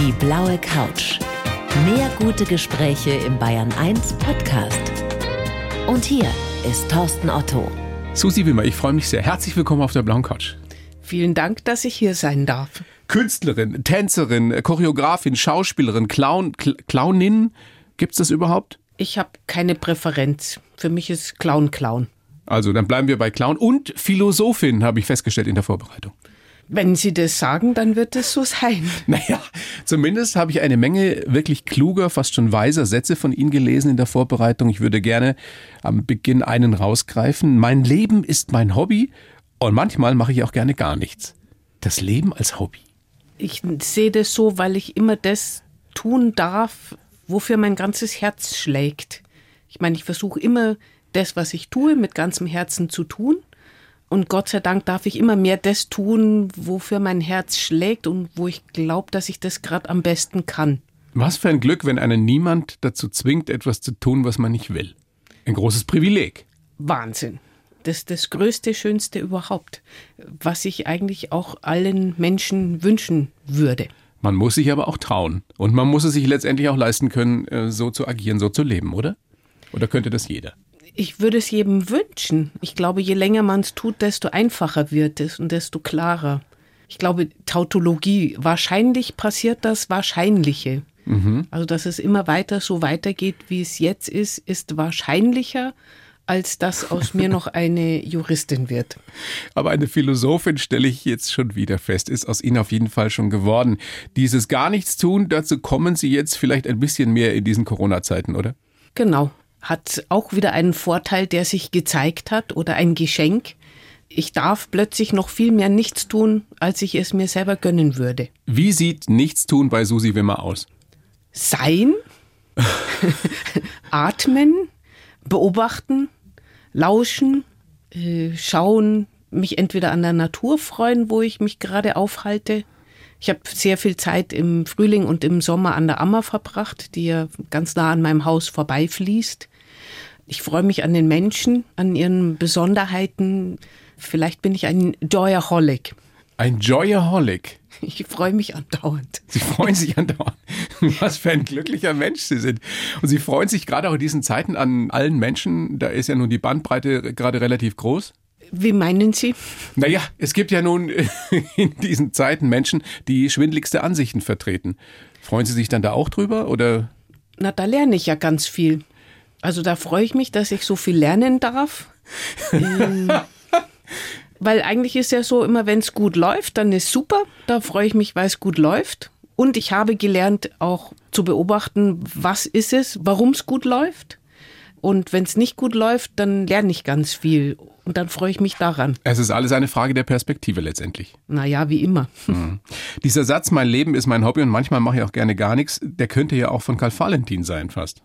Die blaue Couch. Mehr gute Gespräche im Bayern 1 Podcast. Und hier ist Thorsten Otto. Susi Wimmer, ich freue mich sehr. Herzlich willkommen auf der blauen Couch. Vielen Dank, dass ich hier sein darf. Künstlerin, Tänzerin, Choreografin, Schauspielerin, Clown, Cl Clownin. Gibt's das überhaupt? Ich habe keine Präferenz. Für mich ist Clown Clown. Also, dann bleiben wir bei Clown und Philosophin, habe ich festgestellt in der Vorbereitung. Wenn Sie das sagen, dann wird es so sein. Naja, zumindest habe ich eine Menge wirklich kluger, fast schon weiser Sätze von Ihnen gelesen in der Vorbereitung. Ich würde gerne am Beginn einen rausgreifen. Mein Leben ist mein Hobby und manchmal mache ich auch gerne gar nichts. Das Leben als Hobby. Ich sehe das so, weil ich immer das tun darf, wofür mein ganzes Herz schlägt. Ich meine, ich versuche immer das, was ich tue, mit ganzem Herzen zu tun. Und Gott sei Dank darf ich immer mehr das tun, wofür mein Herz schlägt und wo ich glaube, dass ich das gerade am besten kann. Was für ein Glück, wenn einen niemand dazu zwingt, etwas zu tun, was man nicht will. Ein großes Privileg. Wahnsinn. Das ist das größte, schönste überhaupt, was ich eigentlich auch allen Menschen wünschen würde. Man muss sich aber auch trauen. Und man muss es sich letztendlich auch leisten können, äh, so zu agieren, so zu leben, oder? Oder könnte das jeder? Ich würde es jedem wünschen. Ich glaube, je länger man es tut, desto einfacher wird es und desto klarer. Ich glaube, Tautologie, wahrscheinlich passiert das Wahrscheinliche. Mhm. Also, dass es immer weiter so weitergeht, wie es jetzt ist, ist wahrscheinlicher, als dass aus mir noch eine Juristin wird. Aber eine Philosophin stelle ich jetzt schon wieder fest, ist aus Ihnen auf jeden Fall schon geworden. Dieses gar nichts tun, dazu kommen Sie jetzt vielleicht ein bisschen mehr in diesen Corona-Zeiten, oder? Genau hat auch wieder einen Vorteil, der sich gezeigt hat oder ein Geschenk. Ich darf plötzlich noch viel mehr nichts tun, als ich es mir selber gönnen würde. Wie sieht Nichtstun bei Susi Wimmer aus? Sein, atmen, beobachten, lauschen, äh, schauen, mich entweder an der Natur freuen, wo ich mich gerade aufhalte. Ich habe sehr viel Zeit im Frühling und im Sommer an der Ammer verbracht, die ja ganz nah an meinem Haus vorbeifließt. Ich freue mich an den Menschen, an ihren Besonderheiten. Vielleicht bin ich ein Joyaholic. Ein Joyaholic? Ich freue mich andauernd. Sie freuen sich andauernd. Was für ein glücklicher Mensch Sie sind. Und Sie freuen sich gerade auch in diesen Zeiten an allen Menschen. Da ist ja nun die Bandbreite gerade relativ groß. Wie meinen Sie? Naja, es gibt ja nun in diesen Zeiten Menschen, die schwindligste Ansichten vertreten. Freuen Sie sich dann da auch drüber oder? Na, da lerne ich ja ganz viel. Also da freue ich mich, dass ich so viel lernen darf. ähm, weil eigentlich ist ja so, immer wenn es gut läuft, dann ist super. Da freue ich mich, weil es gut läuft. Und ich habe gelernt, auch zu beobachten, was ist es, warum es gut läuft. Und wenn es nicht gut läuft, dann lerne ich ganz viel. Und dann freue ich mich daran. Es ist alles eine Frage der Perspektive letztendlich. Naja, wie immer. Mhm. Dieser Satz, mein Leben ist mein Hobby und manchmal mache ich auch gerne gar nichts, der könnte ja auch von Karl Valentin sein fast.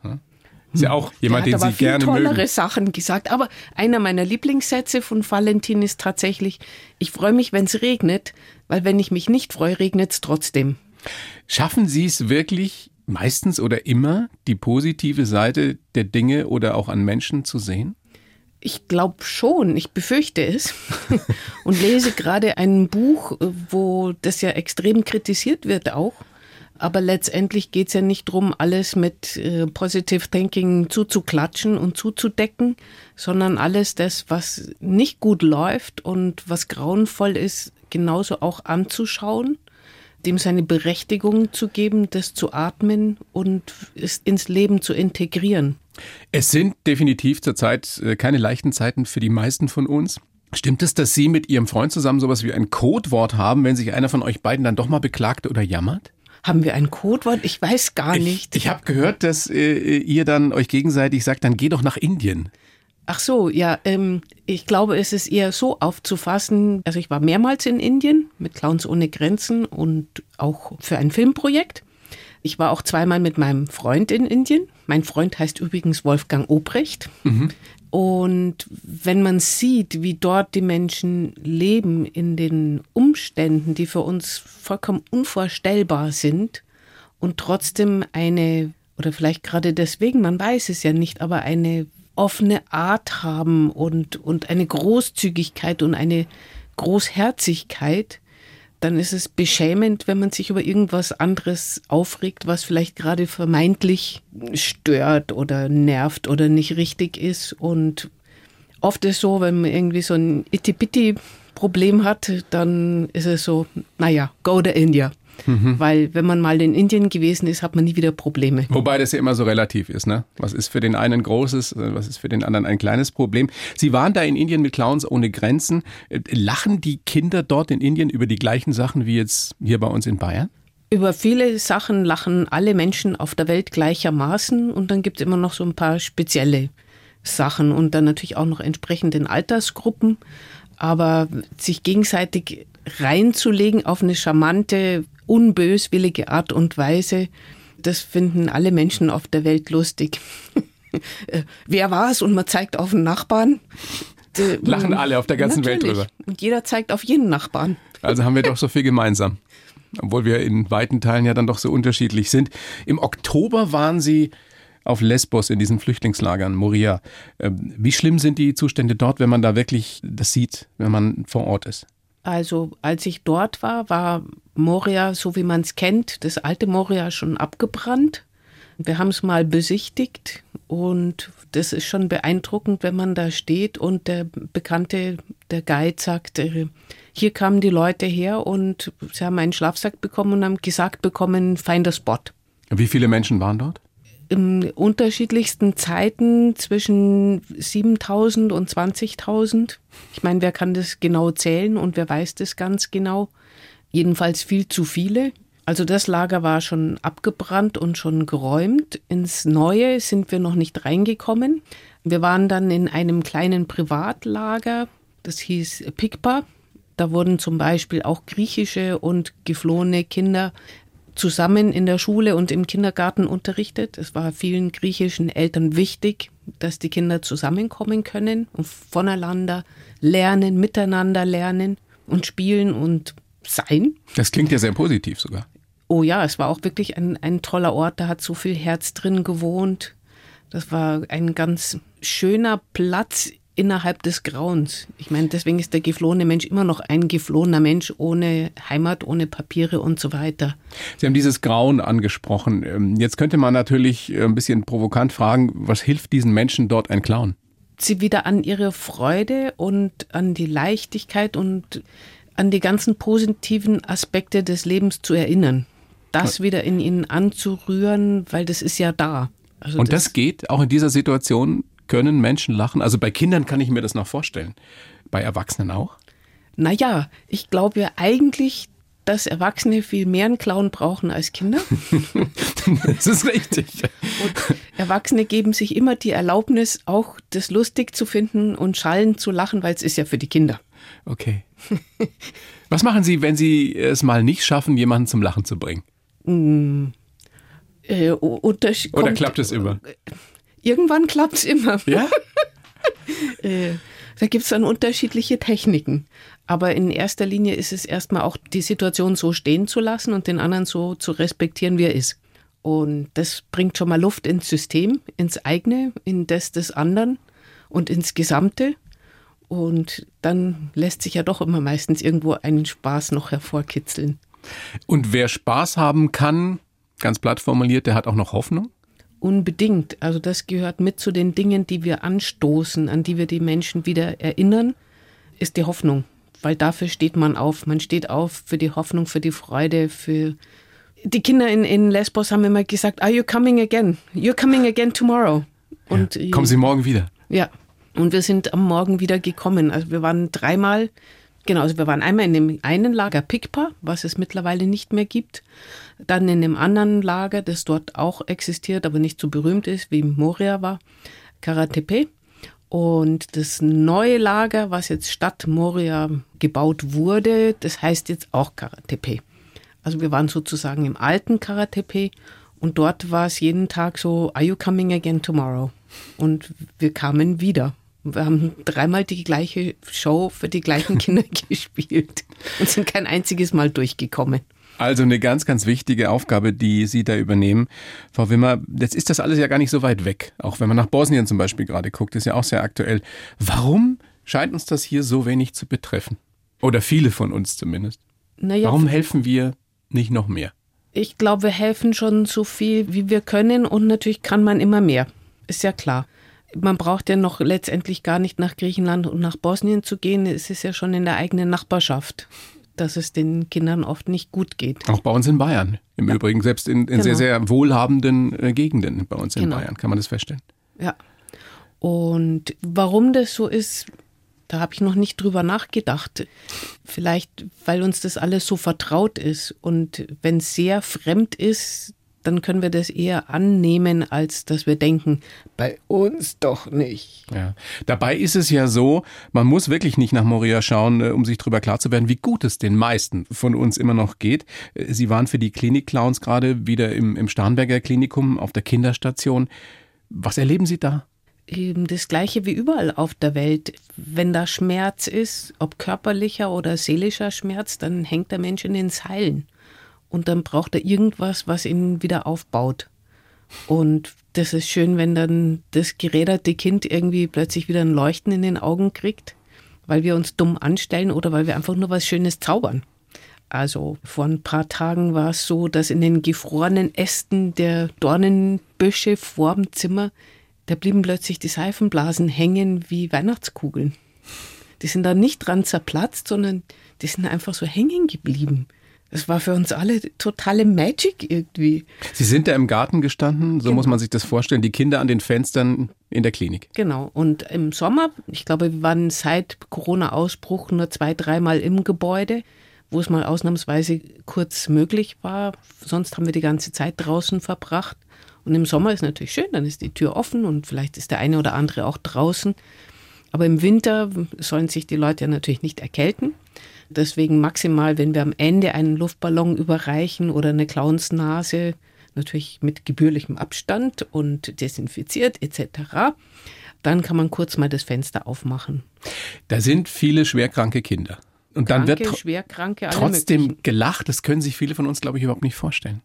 Ist ja auch jemand, den Sie gerne mögen. tollere Sachen gesagt. Aber einer meiner Lieblingssätze von Valentin ist tatsächlich, ich freue mich, wenn es regnet, weil wenn ich mich nicht freue, regnet es trotzdem. Schaffen Sie es wirklich meistens oder immer, die positive Seite der Dinge oder auch an Menschen zu sehen? Ich glaube schon, ich befürchte es und lese gerade ein Buch, wo das ja extrem kritisiert wird auch. Aber letztendlich geht es ja nicht darum, alles mit äh, Positive Thinking zuzuklatschen und zuzudecken, sondern alles das, was nicht gut läuft und was grauenvoll ist, genauso auch anzuschauen, dem seine Berechtigung zu geben, das zu atmen und es ins Leben zu integrieren. Es sind definitiv zurzeit äh, keine leichten Zeiten für die meisten von uns. Stimmt es, dass Sie mit Ihrem Freund zusammen sowas wie ein Codewort haben, wenn sich einer von euch beiden dann doch mal beklagt oder jammert? Haben wir ein Codewort? Ich weiß gar nicht. Ich, ich habe gehört, dass äh, ihr dann euch gegenseitig sagt, dann geh doch nach Indien. Ach so, ja, ähm, ich glaube, es ist eher so aufzufassen. Also ich war mehrmals in Indien mit Clowns ohne Grenzen und auch für ein Filmprojekt. Ich war auch zweimal mit meinem Freund in Indien. Mein Freund heißt übrigens Wolfgang Obrecht. Mhm. Und wenn man sieht, wie dort die Menschen leben in den Umständen, die für uns vollkommen unvorstellbar sind und trotzdem eine, oder vielleicht gerade deswegen, man weiß es ja nicht, aber eine offene Art haben und, und eine Großzügigkeit und eine Großherzigkeit, dann ist es beschämend, wenn man sich über irgendwas anderes aufregt, was vielleicht gerade vermeintlich stört oder nervt oder nicht richtig ist. Und oft ist es so, wenn man irgendwie so ein Itty-Bitty-Problem hat, dann ist es so, naja, go to India. Mhm. Weil wenn man mal in Indien gewesen ist, hat man nie wieder Probleme. Wobei das ja immer so relativ ist, ne? Was ist für den einen ein großes, äh, was ist für den anderen ein kleines Problem? Sie waren da in Indien mit Clowns ohne Grenzen. Äh, lachen die Kinder dort in Indien über die gleichen Sachen wie jetzt hier bei uns in Bayern? Über viele Sachen lachen alle Menschen auf der Welt gleichermaßen und dann gibt es immer noch so ein paar spezielle Sachen und dann natürlich auch noch entsprechend in Altersgruppen. Aber sich gegenseitig reinzulegen auf eine charmante, unböswillige Art und Weise, das finden alle Menschen auf der Welt lustig. Wer war es? Und man zeigt auf den Nachbarn. Lachen alle auf der ganzen Natürlich. Welt drüber. Und jeder zeigt auf jeden Nachbarn. Also haben wir doch so viel gemeinsam. Obwohl wir in weiten Teilen ja dann doch so unterschiedlich sind. Im Oktober waren Sie auf Lesbos in diesen Flüchtlingslagern, Moria. Ähm, wie schlimm sind die Zustände dort, wenn man da wirklich das sieht, wenn man vor Ort ist? Also als ich dort war, war Moria, so wie man es kennt, das alte Moria schon abgebrannt. Wir haben es mal besichtigt und das ist schon beeindruckend, wenn man da steht und der Bekannte, der Guide sagt, äh, hier kamen die Leute her und sie haben einen Schlafsack bekommen und haben gesagt bekommen, find a spot. Wie viele Menschen waren dort? In unterschiedlichsten Zeiten zwischen 7000 und 20.000. Ich meine, wer kann das genau zählen und wer weiß das ganz genau? Jedenfalls viel zu viele. Also das Lager war schon abgebrannt und schon geräumt. Ins Neue sind wir noch nicht reingekommen. Wir waren dann in einem kleinen Privatlager, das hieß Pikpa. Da wurden zum Beispiel auch griechische und geflohene Kinder zusammen in der Schule und im Kindergarten unterrichtet. Es war vielen griechischen Eltern wichtig, dass die Kinder zusammenkommen können und voneinander lernen, miteinander lernen und spielen und sein. Das klingt ja sehr positiv sogar. Oh ja, es war auch wirklich ein, ein toller Ort. Da hat so viel Herz drin gewohnt. Das war ein ganz schöner Platz innerhalb des Grauens. Ich meine, deswegen ist der geflohene Mensch immer noch ein geflohener Mensch ohne Heimat, ohne Papiere und so weiter. Sie haben dieses Grauen angesprochen. Ähm, jetzt könnte man natürlich äh, ein bisschen provokant fragen, was hilft diesen Menschen dort ein Clown? Sie wieder an ihre Freude und an die Leichtigkeit und an die ganzen positiven Aspekte des Lebens zu erinnern. Das wieder in ihnen anzurühren, weil das ist ja da. Also und das, das geht auch in dieser Situation können Menschen lachen? Also bei Kindern kann ich mir das noch vorstellen. Bei Erwachsenen auch? Naja, ich glaube ja eigentlich, dass Erwachsene viel mehr einen Clown brauchen als Kinder. das ist richtig. Und Erwachsene geben sich immer die Erlaubnis, auch das lustig zu finden und schallend zu lachen, weil es ist ja für die Kinder. Okay. Was machen Sie, wenn Sie es mal nicht schaffen, jemanden zum Lachen zu bringen? Mm, äh, Oder klappt es immer? Irgendwann klappt es immer. Ja? äh, da gibt es dann unterschiedliche Techniken. Aber in erster Linie ist es erstmal auch die Situation so stehen zu lassen und den anderen so zu respektieren, wie er ist. Und das bringt schon mal Luft ins System, ins eigene, in das des anderen und ins Gesamte. Und dann lässt sich ja doch immer meistens irgendwo einen Spaß noch hervorkitzeln. Und wer Spaß haben kann, ganz platt formuliert, der hat auch noch Hoffnung? Unbedingt. Also das gehört mit zu den Dingen, die wir anstoßen, an die wir die Menschen wieder erinnern, ist die Hoffnung. Weil dafür steht man auf. Man steht auf für die Hoffnung, für die Freude, für die Kinder in, in Lesbos haben immer gesagt, are you coming again? You're coming again tomorrow. Und ja. Kommen Sie morgen wieder? Ja. Und wir sind am Morgen wieder gekommen. Also wir waren dreimal, genau, also wir waren einmal in dem einen Lager Pikpa, was es mittlerweile nicht mehr gibt. Dann in einem anderen Lager, das dort auch existiert, aber nicht so berühmt ist, wie Moria war, Karatepe. Und das neue Lager, was jetzt statt Moria gebaut wurde, das heißt jetzt auch Karatepe. Also wir waren sozusagen im alten Karatepe und dort war es jeden Tag so, are you coming again tomorrow? Und wir kamen wieder. Wir haben dreimal die gleiche Show für die gleichen Kinder gespielt und sind kein einziges Mal durchgekommen. Also eine ganz, ganz wichtige Aufgabe, die Sie da übernehmen. Frau Wimmer, jetzt ist das alles ja gar nicht so weit weg. Auch wenn man nach Bosnien zum Beispiel gerade guckt, ist ja auch sehr aktuell. Warum scheint uns das hier so wenig zu betreffen? Oder viele von uns zumindest. Naja, Warum helfen wir nicht noch mehr? Ich glaube, wir helfen schon so viel, wie wir können und natürlich kann man immer mehr. Ist ja klar. Man braucht ja noch letztendlich gar nicht nach Griechenland und nach Bosnien zu gehen. Es ist ja schon in der eigenen Nachbarschaft, dass es den Kindern oft nicht gut geht. Auch bei uns in Bayern. Im ja. Übrigen, selbst in, in genau. sehr, sehr wohlhabenden äh, Gegenden bei uns in genau. Bayern kann man das feststellen. Ja. Und warum das so ist, da habe ich noch nicht drüber nachgedacht. Vielleicht, weil uns das alles so vertraut ist. Und wenn es sehr fremd ist, dann können wir das eher annehmen, als dass wir denken, bei uns doch nicht. Ja. Dabei ist es ja so, man muss wirklich nicht nach Moria schauen, äh, um sich darüber klar zu werden, wie gut es den meisten von uns immer noch geht. Äh, Sie waren für die Klinik-Clowns gerade wieder im, im Starnberger Klinikum auf der Kinderstation. Was erleben Sie da? das Gleiche wie überall auf der Welt. Wenn da Schmerz ist, ob körperlicher oder seelischer Schmerz, dann hängt der Mensch in den Seilen. Und dann braucht er irgendwas, was ihn wieder aufbaut. Und das ist schön, wenn dann das geräderte Kind irgendwie plötzlich wieder ein Leuchten in den Augen kriegt, weil wir uns dumm anstellen oder weil wir einfach nur was Schönes zaubern. Also vor ein paar Tagen war es so, dass in den gefrorenen Ästen der Dornenbüsche vorm Zimmer da blieben plötzlich die Seifenblasen hängen wie Weihnachtskugeln. Die sind da nicht dran zerplatzt, sondern die sind einfach so hängen geblieben. Das war für uns alle totale Magic irgendwie. Sie sind da im Garten gestanden, so genau. muss man sich das vorstellen, die Kinder an den Fenstern in der Klinik. Genau. Und im Sommer, ich glaube, wir waren seit Corona-Ausbruch nur zwei, dreimal im Gebäude, wo es mal ausnahmsweise kurz möglich war. Sonst haben wir die ganze Zeit draußen verbracht. Und im Sommer ist natürlich schön, dann ist die Tür offen und vielleicht ist der eine oder andere auch draußen. Aber im Winter sollen sich die Leute ja natürlich nicht erkälten. Deswegen maximal, wenn wir am Ende einen Luftballon überreichen oder eine Clownsnase, natürlich mit gebührlichem Abstand und desinfiziert etc., dann kann man kurz mal das Fenster aufmachen. Da sind viele schwerkranke Kinder. Und Kranke, dann wird schwerkranke, trotzdem möglichen. gelacht. Das können sich viele von uns, glaube ich, überhaupt nicht vorstellen.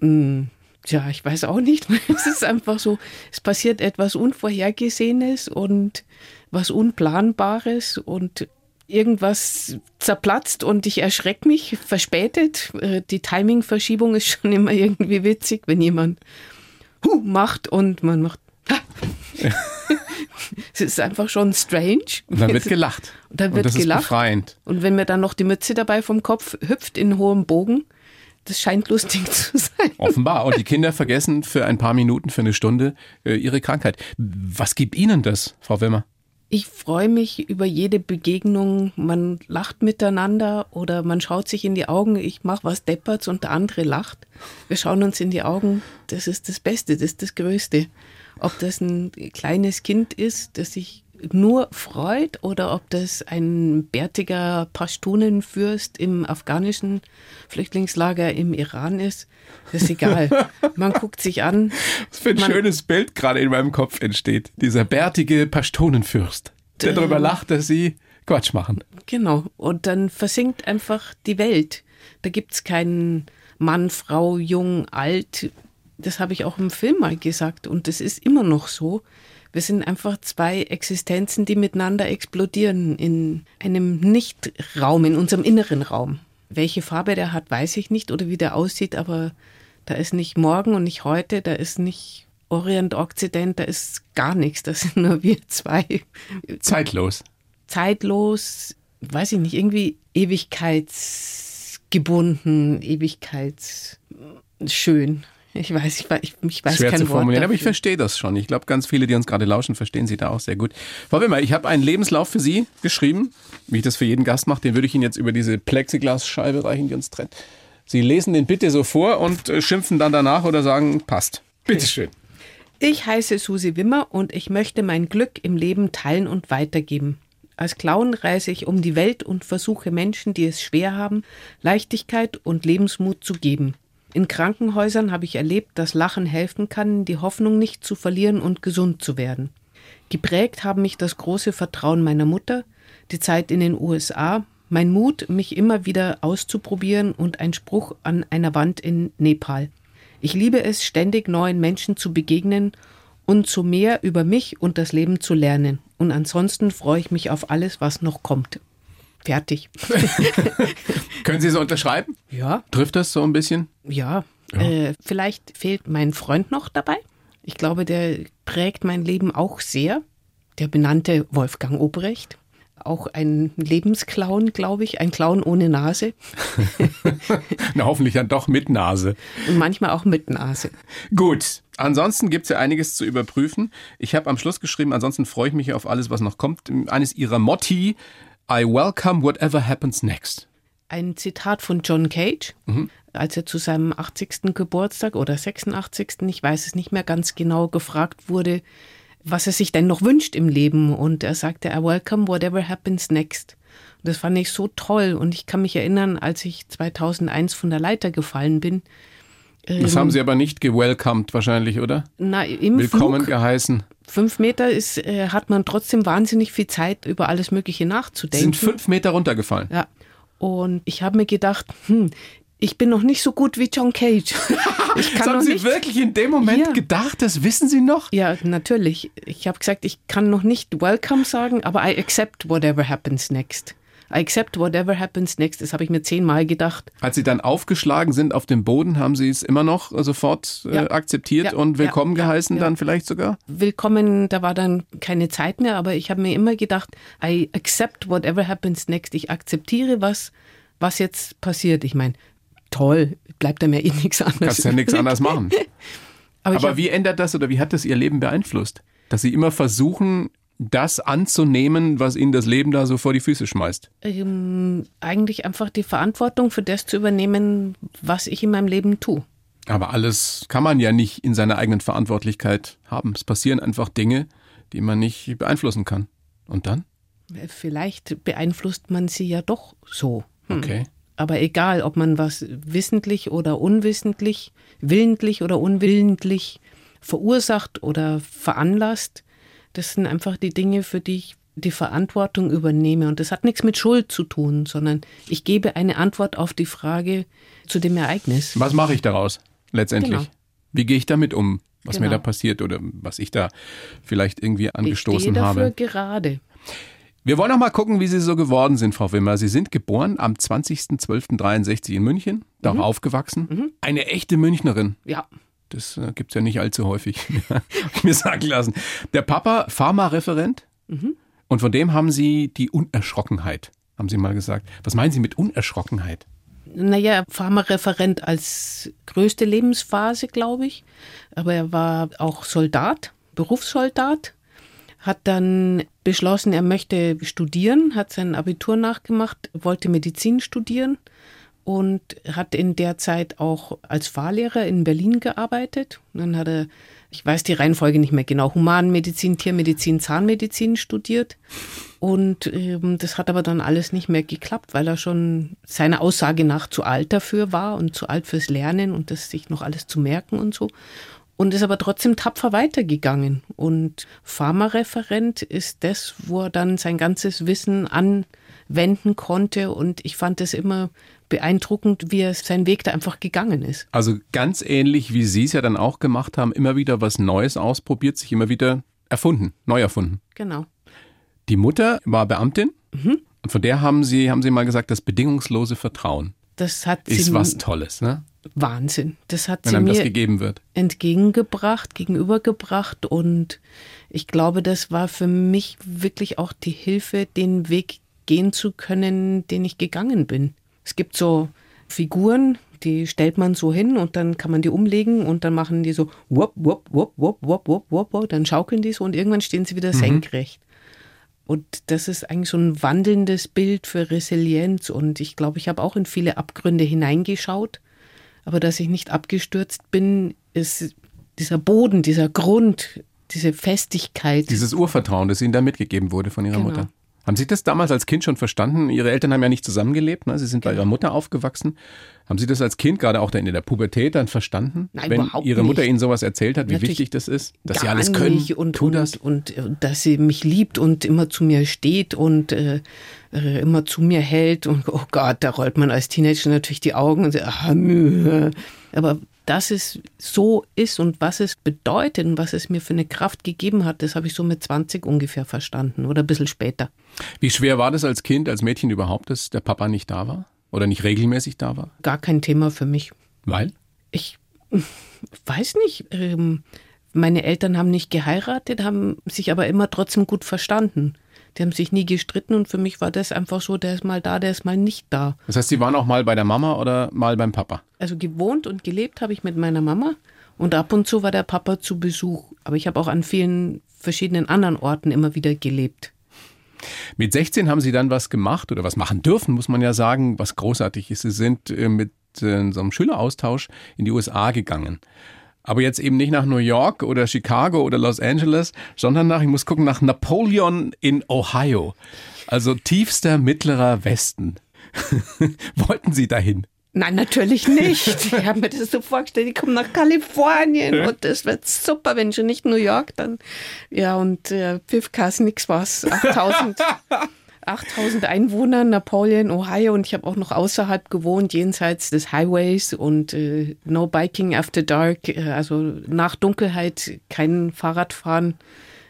Mm, Tja, ich weiß auch nicht. Es ist einfach so, es passiert etwas Unvorhergesehenes und was Unplanbares und irgendwas zerplatzt und ich erschrecke mich, verspätet. Äh, die Timingverschiebung ist schon immer irgendwie witzig, wenn jemand Huh macht und man macht es ist einfach schon strange. Und dann wird gelacht. Und dann wird und das gelacht. Ist befreiend. Und wenn mir dann noch die Mütze dabei vom Kopf hüpft in hohem Bogen, das scheint lustig zu sein. Offenbar. Und die Kinder vergessen für ein paar Minuten, für eine Stunde äh, ihre Krankheit. Was gibt Ihnen das, Frau Wimmer? Ich freue mich über jede Begegnung. Man lacht miteinander oder man schaut sich in die Augen. Ich mache was Depperts und der andere lacht. Wir schauen uns in die Augen. Das ist das Beste, das ist das Größte. Ob das ein kleines Kind ist, das sich nur freut oder ob das ein bärtiger Pashtunenfürst im afghanischen Flüchtlingslager im Iran ist, ist egal. Man guckt sich an. Was für ein schönes Bild gerade in meinem Kopf entsteht. Dieser bärtige Pashtunenfürst, der darüber lacht, dass sie Quatsch machen. Genau. Und dann versinkt einfach die Welt. Da gibt es keinen Mann, Frau, Jung, Alt. Das habe ich auch im Film mal gesagt und das ist immer noch so. Wir sind einfach zwei Existenzen, die miteinander explodieren in einem Nichtraum, in unserem inneren Raum. Welche Farbe der hat, weiß ich nicht oder wie der aussieht, aber da ist nicht morgen und nicht heute, da ist nicht Orient, Okzident, da ist gar nichts, das sind nur wir zwei. Zeitlos. Zeitlos, weiß ich nicht, irgendwie ewigkeitsgebunden, ewigkeitsschön. Ich weiß, ich, ich, ich weiß Schwer kein zu formulieren, Wort aber ich verstehe das schon. Ich glaube, ganz viele, die uns gerade lauschen, verstehen Sie da auch sehr gut. Frau Wimmer, ich habe einen Lebenslauf für Sie geschrieben, wie ich das für jeden Gast mache. Den würde ich Ihnen jetzt über diese Plexiglasscheibe reichen, die uns trennt. Sie lesen den bitte so vor und äh, schimpfen dann danach oder sagen, passt. Bitteschön. Ich heiße Susi Wimmer und ich möchte mein Glück im Leben teilen und weitergeben. Als Clown reise ich um die Welt und versuche Menschen, die es schwer haben, Leichtigkeit und Lebensmut zu geben. In Krankenhäusern habe ich erlebt, dass Lachen helfen kann, die Hoffnung nicht zu verlieren und gesund zu werden. Geprägt haben mich das große Vertrauen meiner Mutter, die Zeit in den USA, mein Mut, mich immer wieder auszuprobieren und ein Spruch an einer Wand in Nepal. Ich liebe es, ständig neuen Menschen zu begegnen und zu mehr über mich und das Leben zu lernen. Und ansonsten freue ich mich auf alles, was noch kommt. Fertig. Können Sie so unterschreiben? Ja. Trifft das so ein bisschen? Ja. Ja. Äh, vielleicht fehlt mein Freund noch dabei. Ich glaube, der prägt mein Leben auch sehr. Der benannte Wolfgang Obrecht. Auch ein Lebensclown, glaube ich, ein Clown ohne Nase Na, hoffentlich dann doch mit Nase. und manchmal auch mit Nase. Gut. Ansonsten gibt es ja einiges zu überprüfen. Ich habe am Schluss geschrieben, ansonsten freue ich mich auf alles, was noch kommt. Eines Ihrer Motti, I welcome whatever happens next. Ein Zitat von John Cage, als er zu seinem 80. Geburtstag oder 86. ich weiß es nicht mehr ganz genau, gefragt wurde, was er sich denn noch wünscht im Leben. Und er sagte, I welcome whatever happens next. Und das fand ich so toll. Und ich kann mich erinnern, als ich 2001 von der Leiter gefallen bin. Das haben Sie aber nicht gewelcomed wahrscheinlich, oder? Na, im Willkommen Flug, geheißen. Fünf Meter ist, äh, hat man trotzdem wahnsinnig viel Zeit, über alles Mögliche nachzudenken. sind fünf Meter runtergefallen. Ja. Und ich habe mir gedacht, hm, ich bin noch nicht so gut wie John Cage. Ich Das kann haben noch Sie nicht. wirklich in dem Moment Ja. gedacht? Das wissen Sie noch? Ja, natürlich. Ich habe gesagt, ich kann noch nicht welcome sagen, aber I accept whatever happens next. I accept whatever happens next. Das habe ich mir zehnmal gedacht. Als Sie dann aufgeschlagen sind auf dem Boden, haben Sie es immer noch sofort äh, Ja. akzeptiert Ja, und willkommen ja, geheißen dann vielleicht sogar? Willkommen, da war dann keine Zeit mehr, aber ich habe mir immer gedacht, I accept whatever happens next. Ich akzeptiere, was, was jetzt passiert. Ich meine, toll, bleibt da mir eh nichts anderes. Kannst ja nichts anderes machen. Aber, Aber wie ändert das oder wie hat das Ihr Leben beeinflusst? Dass Sie immer versuchen, das anzunehmen, was Ihnen das Leben da so vor die Füße schmeißt. ähm, eigentlich einfach die Verantwortung für das zu übernehmen, was ich in meinem Leben tue. Aber alles kann man ja nicht in seiner eigenen Verantwortlichkeit haben. Es passieren einfach Dinge, die man nicht beeinflussen kann. Und dann? Vielleicht beeinflusst man sie ja doch so. Hm. Okay. Aber egal, ob man was wissentlich oder unwissentlich, willentlich oder unwillentlich verursacht oder veranlasst, das sind einfach die Dinge, für die ich die Verantwortung übernehme. Und das hat nichts mit Schuld zu tun, sondern ich gebe eine Antwort auf die Frage zu dem Ereignis. Was mache ich daraus letztendlich? Genau. Wie gehe ich damit um, was mir Genau. da passiert oder was ich da vielleicht irgendwie Ich stehe angestoßen dafür habe? gerade. Wir wollen noch mal gucken, wie Sie so geworden sind, Frau Wimmer. Sie sind geboren am 20.12.63 in München, da auch aufgewachsen. Eine echte Münchnerin. Ja, Das äh, gibt's ja nicht allzu häufig, hab ich mir sagen lassen. Der Papa, Pharmareferent. Und von dem haben Sie die Unerschrockenheit, haben Sie mal gesagt. Was meinen Sie mit Unerschrockenheit? Naja, Pharmareferent als größte Lebensphase, glaube ich. Aber er war auch Soldat, Berufssoldat, hat dann beschlossen, er möchte studieren, hat sein Abitur nachgemacht, wollte Medizin studieren und hat in der Zeit auch als Fahrlehrer in Berlin gearbeitet. Und dann hat er, ich weiß die Reihenfolge nicht mehr genau, Humanmedizin, Tiermedizin, Zahnmedizin studiert. Und ähm, das hat aber dann alles nicht mehr geklappt, weil er schon seiner Aussage nach zu alt dafür war und zu alt fürs Lernen und das sich noch alles zu merken und so. Und ist aber trotzdem tapfer weitergegangen. Und Pharmareferent ist das, wo er dann sein ganzes Wissen anwenden konnte. Und ich fand es immer beeindruckend, wie er seinen Weg da einfach gegangen ist. Also ganz ähnlich, wie Sie es ja dann auch gemacht haben, immer wieder was Neues ausprobiert, sich immer wieder erfunden, neu erfunden. Genau. Die Mutter war Beamtin Mhm. und von der haben Sie, haben Sie mal gesagt, das bedingungslose Vertrauen Das hat ist sie was Tolles, ne? Wahnsinn. Das hat wenn sie mir gegeben wird. entgegengebracht, gegenübergebracht und ich glaube, das war für mich wirklich auch die Hilfe, den Weg gehen zu können, den ich gegangen bin. Es gibt so Figuren, die stellt man so hin und dann kann man die umlegen und dann machen die so wupp, wupp, wupp, wupp, wupp, wupp, wupp, wupp, dann schaukeln die so und irgendwann stehen sie wieder senkrecht. Und das ist eigentlich so ein wandelndes Bild für Resilienz und ich glaube, ich habe auch in viele Abgründe hineingeschaut aber dass ich nicht abgestürzt bin, ist dieser Boden, dieser Grund, diese Festigkeit. Dieses Urvertrauen, das Ihnen da mitgegeben wurde von Ihrer Genau. Mutter. Haben Sie das damals als Kind schon verstanden? Ihre Eltern haben ja nicht zusammengelebt, ne? Sie sind bei Genau. Ihrer Mutter aufgewachsen. Haben Sie das als Kind, gerade auch dann in der Pubertät, dann verstanden? Nein, Wenn Ihre Mutter nicht. Ihnen sowas erzählt hat, wie Natürlich wichtig das ist, dass Sie alles können, und, tu und, das. Und, äh, dass sie mich liebt und immer zu mir steht und äh, äh, immer zu mir hält. Und oh Gott, da rollt man als Teenager natürlich die Augen und sagt, ah, Mühe. Aber dass es so ist und was es bedeutet und was es mir für eine Kraft gegeben hat, das habe ich so mit 20 ungefähr verstanden oder ein bisschen später. Wie schwer war das als Kind, als Mädchen überhaupt, dass der Papa nicht da war? Oder nicht regelmäßig da war? Gar kein Thema für mich. Weil? Ich weiß nicht. Ähm, meine Eltern haben nicht geheiratet, haben sich aber immer trotzdem gut verstanden. Die haben sich nie gestritten und für mich war das einfach so, der ist mal da, der ist mal nicht da. Das heißt, Sie waren auch mal bei der Mama oder mal beim Papa? Also gewohnt und gelebt habe ich mit meiner Mama und ab und zu war der Papa zu Besuch. Aber ich habe auch an vielen verschiedenen anderen Orten immer wieder gelebt. Mit 16 haben Sie dann was gemacht oder was machen dürfen, muss man ja sagen, was großartig ist. Sie sind äh, mit äh, so einem Schüleraustausch in die USA gegangen. Aber jetzt eben nicht nach New York oder Chicago oder Los Angeles, sondern nach, ich muss gucken, nach Napoleon in Ohio. Also tiefster mittlerer Westen. Wollten Sie dahin? Nein, natürlich nicht. Ich habe mir das so vorgestellt, ich komme nach Kalifornien ja. und das wird super, wenn schon nicht New York, dann ja und äh, Pfiffkas nix was, 8000 8000 Einwohner, Napoleon, Ohio und ich habe auch noch außerhalb gewohnt, jenseits des Highways und äh, no biking after dark, äh, also nach Dunkelheit kein Fahrradfahren,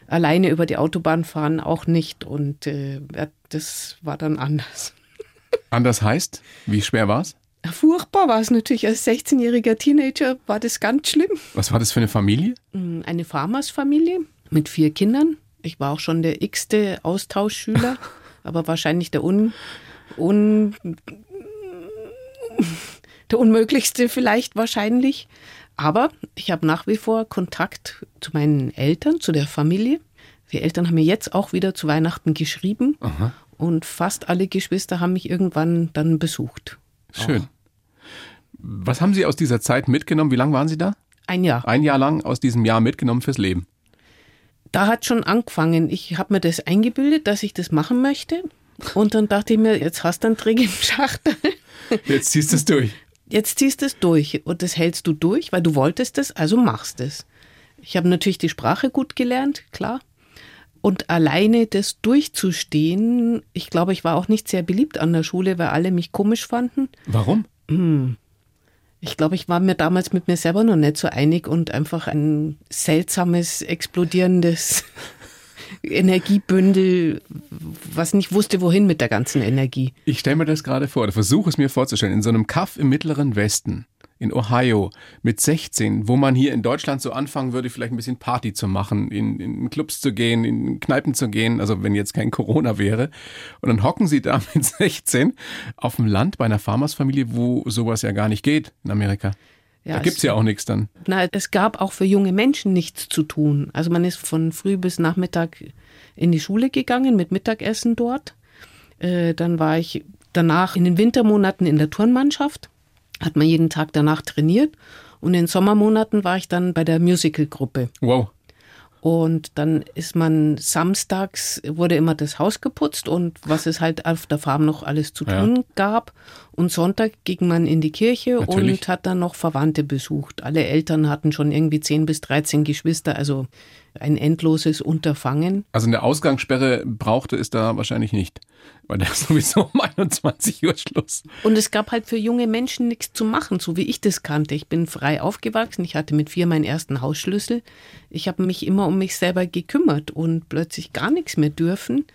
alleine über die Autobahn fahren auch nicht und äh, das war dann anders. Anders heißt? Wie schwer war es? Furchtbar war es natürlich. Als 16-jähriger Teenager war das ganz schlimm. Was war das für eine Familie? Mm, eine Farmersfamilie mit vier Kindern. Ich war auch schon der x-te Austauschschüler. aber wahrscheinlich der un, un der unmöglichste vielleicht wahrscheinlich. Aber ich habe nach wie vor Kontakt zu meinen Eltern, zu der Familie. Die Eltern haben mir jetzt auch wieder zu Weihnachten geschrieben Aha. und fast alle Geschwister haben mich irgendwann dann besucht. Schön. Auch. Was haben Sie aus dieser Zeit mitgenommen? Wie lange waren Sie da? Ein Jahr. Ein Jahr lang aus diesem Jahr mitgenommen fürs Leben da hat schon angefangen. Ich habe mir das eingebildet, dass ich das machen möchte. Und dann dachte ich mir, jetzt hast du einen Trick im Schachtel. Jetzt ziehst du es durch. Jetzt ziehst du es durch. Und das hältst du durch, weil du wolltest es, also machst es. Ich habe natürlich die Sprache gut gelernt, klar. Und alleine das durchzustehen, ich glaube, ich war auch nicht sehr beliebt an der Schule, weil alle mich komisch fanden. Warum? Hm. Ich glaube, ich war mir damals mit mir selber noch nicht so einig und einfach ein seltsames, explodierendes Energiebündel, was nicht wusste, wohin mit der ganzen Energie. Ich stelle mir das gerade vor, versuche es mir vorzustellen, in so einem Kaff im Mittleren Westen in Ohio mit 16, wo man hier in Deutschland so anfangen würde, vielleicht ein bisschen Party zu machen, in, in Clubs zu gehen, in Kneipen zu gehen, also wenn jetzt kein Corona wäre. Und dann hocken sie da mit 16 auf dem Land bei einer Farmersfamilie, wo sowas ja gar nicht geht in Amerika. Ja, da gibt's ja auch nichts dann. Na, es gab auch für junge Menschen nichts zu tun. Also man ist von früh bis Nachmittag in die Schule gegangen mit Mittagessen dort. Äh, dann war ich danach in den Wintermonaten in der Turnmannschaft hat man jeden Tag danach trainiert. Und in Sommermonaten war ich dann bei der Musicalgruppe. Wow. Und dann ist man samstags, wurde immer das Haus geputzt und was es halt auf der Farm noch alles zu tun ja. gab. Und Sonntag ging man in die Kirche Natürlich. und hat dann noch Verwandte besucht. Alle Eltern hatten schon irgendwie 10 bis 13 Geschwister, also ein endloses Unterfangen. Also eine Ausgangssperre brauchte es da wahrscheinlich nicht, weil ist sowieso um 21 Uhr Schluss. Und es gab halt für junge Menschen nichts zu machen, so wie ich das kannte. Ich bin frei aufgewachsen, ich hatte mit vier meinen ersten Hausschlüssel. Ich habe mich immer um mich selber gekümmert und plötzlich gar nichts mehr dürfen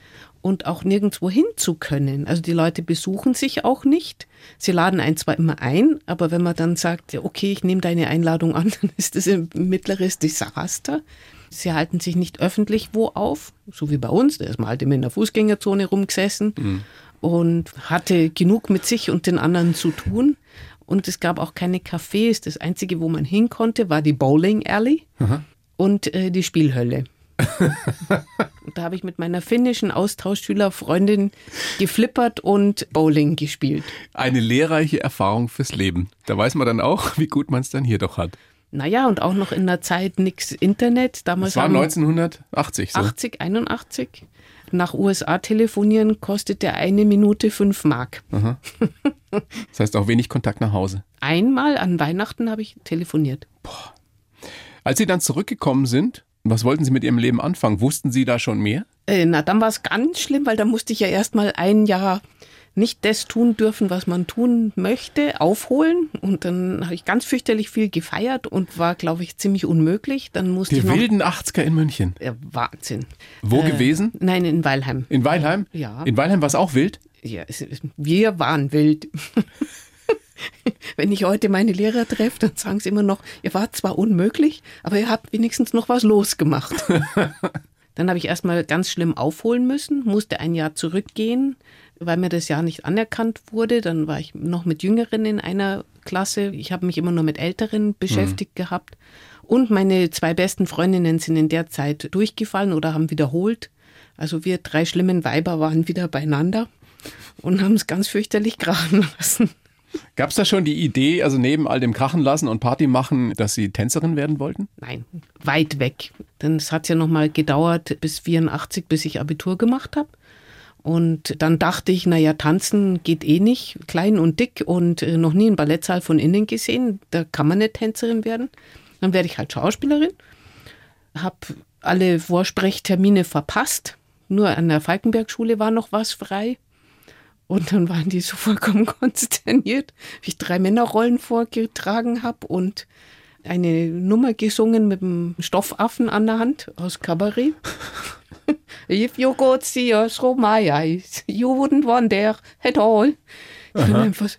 und auch nirgendwo hin zu können. Also die Leute besuchen sich auch nicht. Sie laden ein zwar immer ein, aber wenn man dann sagt, okay, ich nehme deine Einladung an, dann ist das ein mittleres Desaster. Sie halten sich nicht öffentlich wo auf, so wie bei uns. Da ist man halt immer in der Fußgängerzone rumgesessen mhm. und hatte genug mit sich und den anderen zu tun. Und es gab auch keine Cafés. Das Einzige, wo man hin konnte, war die Bowling Alley Aha. und äh, die Spielhölle. da habe ich mit meiner finnischen Austauschschülerfreundin geflippert und Bowling gespielt. Eine lehrreiche Erfahrung fürs Leben. Da weiß man dann auch, wie gut man es dann hier doch hat. Naja, und auch noch in der Zeit nichts Internet. Damals das war 1980. So. 80, 81. Nach USA telefonieren kostete eine Minute fünf Mark. Aha. Das heißt auch wenig Kontakt nach Hause. Einmal an Weihnachten habe ich telefoniert. Boah. Als Sie dann zurückgekommen sind, was wollten Sie mit Ihrem Leben anfangen? Wussten Sie da schon mehr? Äh, na, dann war es ganz schlimm, weil da musste ich ja erst mal ein Jahr nicht das tun dürfen, was man tun möchte, aufholen. Und dann habe ich ganz fürchterlich viel gefeiert und war, glaube ich, ziemlich unmöglich. Dann musste Die ich noch, wilden 80er in München. Ja, Wahnsinn. Wo Äh, gewesen? Nein, in Weilheim. In Weilheim? Ja. In Weilheim war es auch wild? Ja, es, es- wir waren wild. Wenn ich heute meine Lehrer treffe, dann sagen sie immer noch, ihr wart zwar unmöglich, aber ihr habt wenigstens noch was losgemacht. dann habe ich erstmal ganz schlimm aufholen müssen, musste ein Jahr zurückgehen, weil mir das Jahr nicht anerkannt wurde. Dann war ich noch mit Jüngeren in einer Klasse. Ich habe mich immer nur mit Älteren beschäftigt gehabt. Und meine zwei besten Freundinnen sind in der Zeit durchgefallen oder haben wiederholt. Also wir drei schlimmen Weiber waren wieder beieinander und haben es ganz fürchterlich graben lassen. Gab es da schon die Idee, also neben all dem Krachen lassen und Party machen, dass Sie Tänzerin werden wollten? Nein, weit weg. Denn es hat ja noch mal gedauert bis 84, bis ich Abitur gemacht habe. Und dann dachte ich, naja, tanzen geht eh nicht, klein und dick und äh, noch nie einen Ballettsaal von innen gesehen. Da kann man nicht Tänzerin werden. Dann werde ich halt Schauspielerin. Habe alle Vorsprechtermine verpasst. Nur an der Falkenberg-Schule war noch was frei. Und dann waren die so vollkommen konsterniert, wie ich drei Männerrollen vorgetragen habe und eine Nummer gesungen mit einem Stoffaffen an der Hand aus Kabarett. If you could see us through my eyes, you wouldn't wonder at all. Ich bin einfach,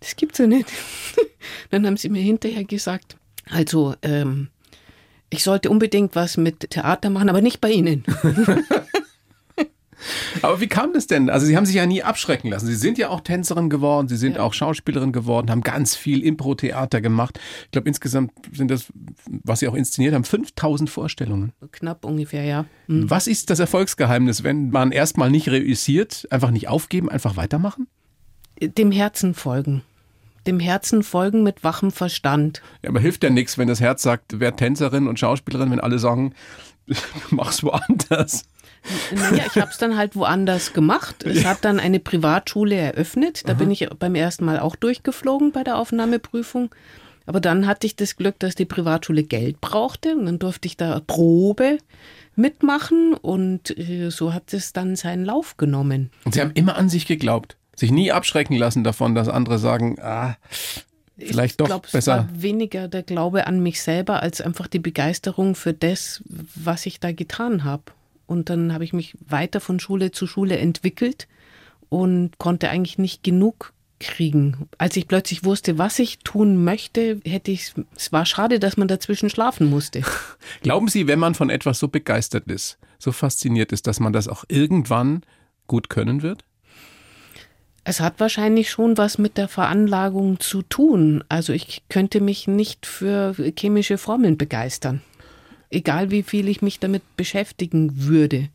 das gibt's ja nicht. Dann haben sie mir hinterher gesagt, also ähm, ich sollte unbedingt was mit Theater machen, aber nicht bei Ihnen. Aber wie kam das denn? Also Sie haben sich ja nie abschrecken lassen. Sie sind ja auch Tänzerin geworden, Sie sind auch Schauspielerin geworden, haben ganz viel Impro-Theater gemacht. Ich glaube, insgesamt sind das, was Sie auch inszeniert haben, 5000 Vorstellungen. Knapp ungefähr, ja. Was ist das Erfolgsgeheimnis, wenn man erstmal nicht reüssiert, einfach nicht aufgeben, einfach weitermachen? Dem Herzen folgen. Dem Herzen folgen mit wachem Verstand. Ja, aber hilft ja nichts, wenn das Herz sagt, wer Tänzerin und Schauspielerin, wenn alle sagen, mach's woanders. Naja, ich habe es dann halt woanders gemacht. Es hat dann eine Privatschule eröffnet. Da bin ich beim ersten Mal auch durchgeflogen bei der Aufnahmeprüfung. Aber dann hatte ich das Glück, dass die Privatschule Geld brauchte und dann durfte ich da Probe mitmachen und äh, so hat es dann seinen Lauf genommen. Und Sie haben immer an sich geglaubt. Sich nie abschrecken lassen davon, dass andere sagen, ah, vielleicht ich doch glaub, Es besser. war weniger der Glaube an mich selber als einfach die Begeisterung für das, was ich da getan habe. Und dann habe ich mich weiter von Schule zu Schule entwickelt und konnte eigentlich nicht genug kriegen. Als ich plötzlich wusste, was ich tun möchte, hätte ich es war schade, dass man dazwischen schlafen musste. Glauben Sie, wenn man von etwas so begeistert ist, so fasziniert ist, dass man das auch irgendwann gut können wird? Es hat wahrscheinlich schon was mit der Veranlagung zu tun. Also ich könnte mich nicht für chemische Formeln begeistern. Egal wie viel ich mich damit beschäftigen würde.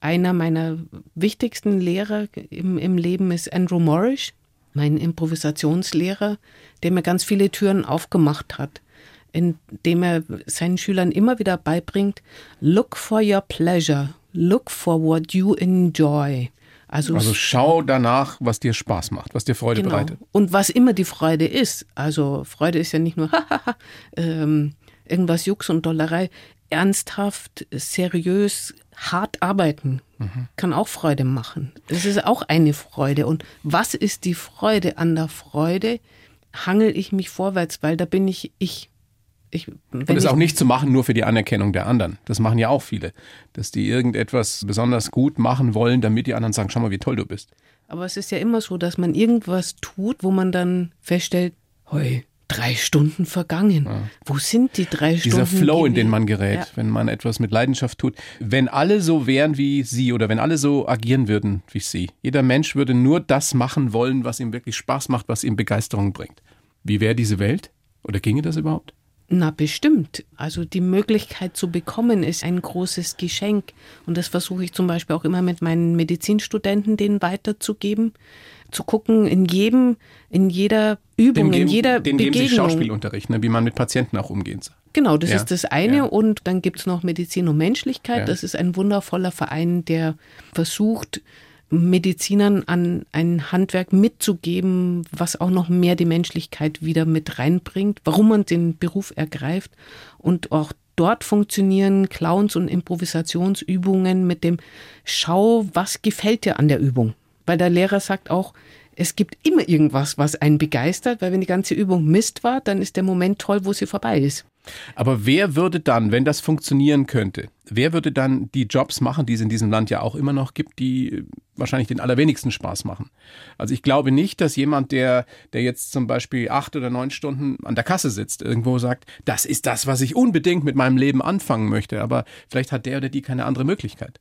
Einer meiner wichtigsten Lehrer im, im Leben ist Andrew Morrish, mein Improvisationslehrer, der mir ganz viele Türen aufgemacht hat, indem er seinen Schülern immer wieder beibringt, look for your pleasure, look for what you enjoy. Also, Also schau danach, was dir Spaß macht, was dir Freude Genau. bereitet. Und was immer die Freude ist. Also Freude ist ja nicht nur ähm, irgendwas Jux und Dollerei. Ernsthaft, seriös, hart arbeiten kann auch Freude machen. Das ist auch eine Freude. Und was ist die Freude? An der Freude hangel ich mich vorwärts, weil da bin ich ich. ich Und es auch nicht zu machen, nur für die Anerkennung der anderen. Das machen ja auch viele. Dass die irgendetwas besonders gut machen wollen, damit die anderen sagen, schau mal, wie toll du bist. Aber es ist ja immer so, dass man irgendwas tut, wo man dann feststellt, hoi, drei Stunden vergangen. Wo sind die drei Dieser Stunden? Flow, in den man gerät, Ja. wenn man etwas mit Leidenschaft tut. Wenn alle so wären wie Sie oder wenn alle so agieren würden wie Sie. Jeder Mensch würde nur das machen wollen, was ihm wirklich Spaß macht, was ihm Begeisterung bringt. Wie wäre diese Welt? Oder ginge das überhaupt? Na, bestimmt. Also die Möglichkeit zu bekommen ist ein großes Geschenk. Und das versuche ich zum Beispiel auch immer mit meinen Medizinstudenten denen weiterzugeben. Zu gucken, in jedem, in jeder Übung, in jeder den geben Sie Begegnung. Medizinunterricht, ne, wie man mit Patienten auch umgehen soll. Genau, das Ja, ist das eine. ja. Und dann gibt's noch Medizin und Menschlichkeit. Ja. Das ist ein wundervoller Verein, der versucht, Medizinern an ein Handwerk mitzugeben, was auch noch mehr die Menschlichkeit wieder mit reinbringt, warum man den Beruf ergreift. Und auch dort funktionieren Clowns und Improvisationsübungen mit dem Schau, was gefällt dir an der Übung? Weil der Lehrer sagt auch, es gibt immer irgendwas, was einen begeistert, weil wenn die ganze Übung Mist war, dann ist der Moment toll, wo sie vorbei ist. Aber wer würde dann, wenn das funktionieren könnte, wer würde dann die Jobs machen, die es in diesem Land ja auch immer noch gibt, die wahrscheinlich den allerwenigsten Spaß machen? Also ich glaube nicht, dass jemand, der, der jetzt zum Beispiel acht oder neun Stunden an der Kasse sitzt, irgendwo sagt, das ist das, was ich unbedingt mit meinem Leben anfangen möchte. Aber vielleicht hat der oder die keine andere Möglichkeit.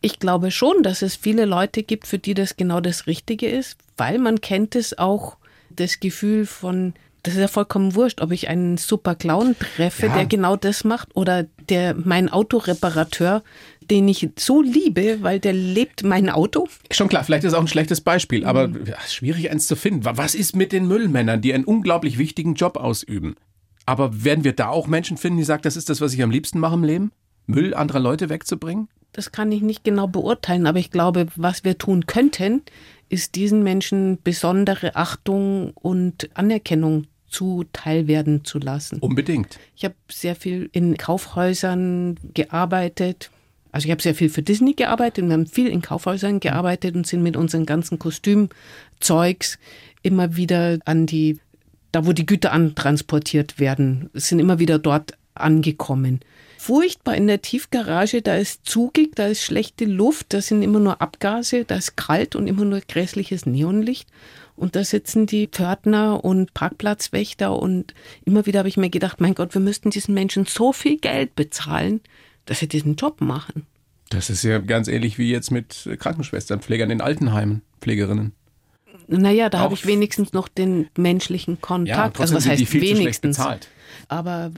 Ich glaube schon, dass es viele Leute gibt, für die das genau das Richtige ist, weil man kennt es auch, das Gefühl von, das ist ja vollkommen wurscht, ob ich einen super Clown treffe, ja. der genau das macht, oder der mein Autoreparateur, den ich so liebe, weil der lebt mein Auto. Schon klar, vielleicht ist es auch ein schlechtes Beispiel, aber mhm. ja, schwierig eins zu finden. Was ist mit den Müllmännern, die einen unglaublich wichtigen Job ausüben? Aber werden wir da auch Menschen finden, die sagen, das ist das, was ich am liebsten mache im Leben? Müll anderer Leute wegzubringen? Das kann ich nicht genau beurteilen, aber ich glaube, was wir tun könnten, ist diesen Menschen besondere Achtung und Anerkennung zuteil werden zu lassen. Unbedingt. Ich habe sehr viel in Kaufhäusern gearbeitet. Also ich habe sehr viel für Disney gearbeitet und wir haben viel in Kaufhäusern gearbeitet und sind mit unseren ganzen Kostümzeugs immer wieder an die, da wo die Güter antransportiert werden, sind immer wieder dort angekommen furchtbar in der Tiefgarage, da ist zugig, da ist schlechte Luft, da sind immer nur Abgase, da ist kalt und immer nur grässliches Neonlicht. Und da sitzen die Pförtner und Parkplatzwächter und immer wieder habe ich mir gedacht, mein Gott, wir müssten diesen Menschen so viel Geld bezahlen, dass sie diesen Job machen. Das ist ja ganz ähnlich wie jetzt mit Krankenschwestern, Pflegern in Altenheimen, Pflegerinnen. Naja, da habe ich wenigstens noch den menschlichen Kontakt. Ja, also was heißt die viel wenigstens? bezahlt. Aber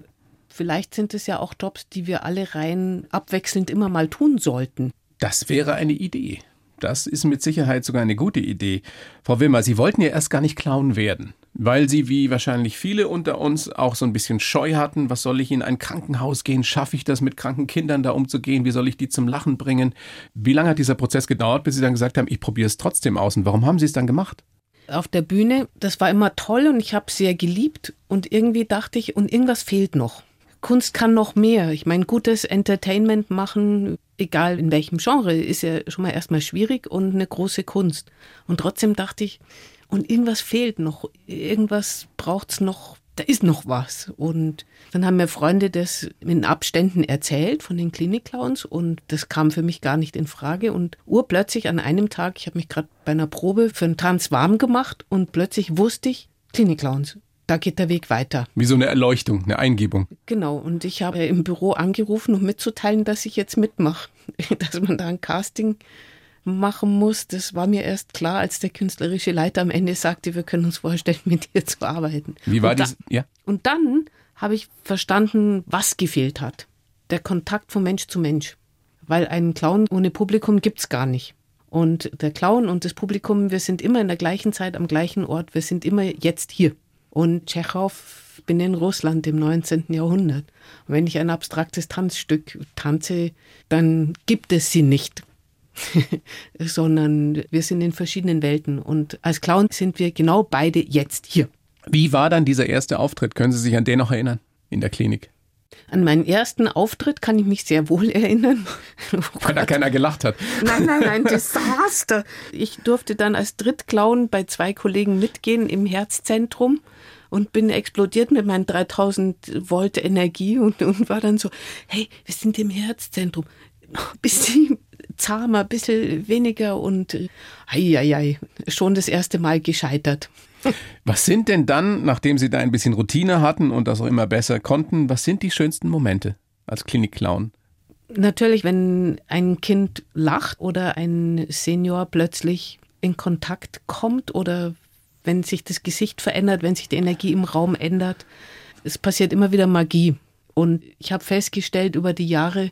Vielleicht sind es ja auch Jobs, die wir alle rein abwechselnd immer mal tun sollten. Das wäre eine Idee. Das ist mit Sicherheit sogar eine gute Idee. Frau Wimmer, Sie wollten ja erst gar nicht Clown werden, weil Sie, wie wahrscheinlich viele unter uns, auch so ein bisschen Scheu hatten. Was soll ich in ein Krankenhaus gehen? Schaffe ich das, mit kranken Kindern da umzugehen? Wie soll ich die zum Lachen bringen? Wie lange hat dieser Prozess gedauert, bis Sie dann gesagt haben, ich probiere es trotzdem aus? Und warum haben Sie es dann gemacht? Auf der Bühne, das war immer toll und ich habe es sehr geliebt. Und irgendwie dachte ich, und irgendwas fehlt noch. Kunst kann noch mehr. Ich meine, gutes Entertainment machen, egal in welchem Genre, ist ja schon mal erstmal schwierig und eine große Kunst. Und trotzdem dachte ich, und irgendwas fehlt noch, irgendwas braucht's noch, da ist noch was. Und dann haben mir Freunde das in Abständen erzählt von den Klinikclowns und das kam für mich gar nicht in Frage. Und urplötzlich an einem Tag, ich habe mich gerade bei einer Probe für einen Tanz warm gemacht und plötzlich wusste ich, Klinikclowns, da geht der Weg weiter. Wie so eine Erleuchtung, eine Eingebung. Genau, und ich habe im Büro angerufen, um mitzuteilen, dass ich jetzt mitmache. Dass man da ein Casting machen muss, das war mir erst klar, als der künstlerische Leiter am Ende sagte, wir können uns vorstellen, mit dir zu arbeiten. Wie war das? Ja. Und dann habe ich verstanden, was gefehlt hat. Der Kontakt von Mensch zu Mensch. Weil einen Clown ohne Publikum gibt es gar nicht. Und der Clown und das Publikum, wir sind immer in der gleichen Zeit am gleichen Ort, wir sind immer jetzt hier. Und Tschechow bin in Russland im 19. Jahrhundert. Und wenn ich ein abstraktes Tanzstück tanze, dann gibt es sie nicht. sondern wir sind in verschiedenen Welten. Und als Clown sind wir genau beide jetzt hier. Wie war dann dieser erste Auftritt? Können Sie sich an den noch erinnern? In der Klinik? An meinen ersten Auftritt kann ich mich sehr wohl erinnern. Oh Weil da keiner gelacht hat. Nein, nein, nein, Desaster. Ich durfte dann als Drittclown bei zwei Kollegen mitgehen im Herzzentrum und bin explodiert mit meinen 3000 Volt Energie und, und war dann so, hey, wir sind im Herzzentrum. Bisschen zahmer, bisschen weniger und ei, ei, ei, schon das erste Mal gescheitert. Was sind denn dann, nachdem Sie da ein bisschen Routine hatten und das auch immer besser konnten, was sind die schönsten Momente als Klinikclown? Natürlich, wenn ein Kind lacht oder ein Senior plötzlich in Kontakt kommt oder wenn sich das Gesicht verändert, wenn sich die Energie im Raum ändert. Es passiert immer wieder Magie. Und ich habe festgestellt über die Jahre,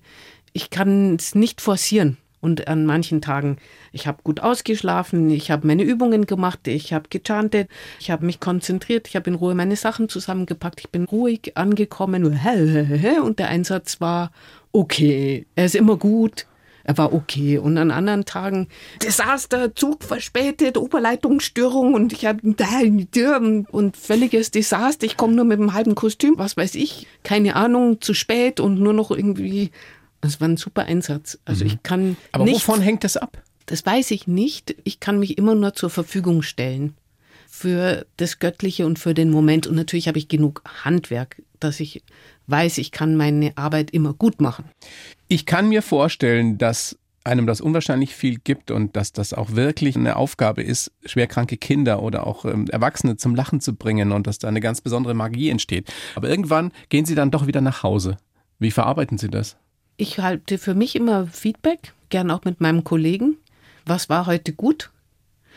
ich kann es nicht forcieren. Und an manchen Tagen, ich habe gut ausgeschlafen, ich habe meine Übungen gemacht, ich habe gechantet, ich habe mich konzentriert, ich habe in Ruhe meine Sachen zusammengepackt, ich bin ruhig angekommen und der Einsatz war okay, er ist immer gut, er war okay. Und an anderen Tagen Desaster, Zug verspätet, Oberleitungsstörung und ich habe und völliges Desaster. Ich komme nur mit einem halben Kostüm, was weiß ich, keine Ahnung, zu spät und nur noch irgendwie. Es war ein super Einsatz. Also mhm. ich kann. Aber nicht wovon hängt das ab? Das weiß ich nicht. Ich kann mich immer nur zur Verfügung stellen für das Göttliche und für den Moment. Und natürlich habe ich genug Handwerk, dass ich weiß, ich kann meine Arbeit immer gut machen. Ich kann mir vorstellen, dass einem das unwahrscheinlich viel gibt und dass das auch wirklich eine Aufgabe ist, schwerkranke Kinder oder auch ähm, Erwachsene zum Lachen zu bringen und dass da eine ganz besondere Magie entsteht. Aber irgendwann gehen sie dann doch wieder nach Hause. Wie verarbeiten Sie das? Ich halte für mich immer Feedback, gern auch mit meinem Kollegen. Was war heute gut?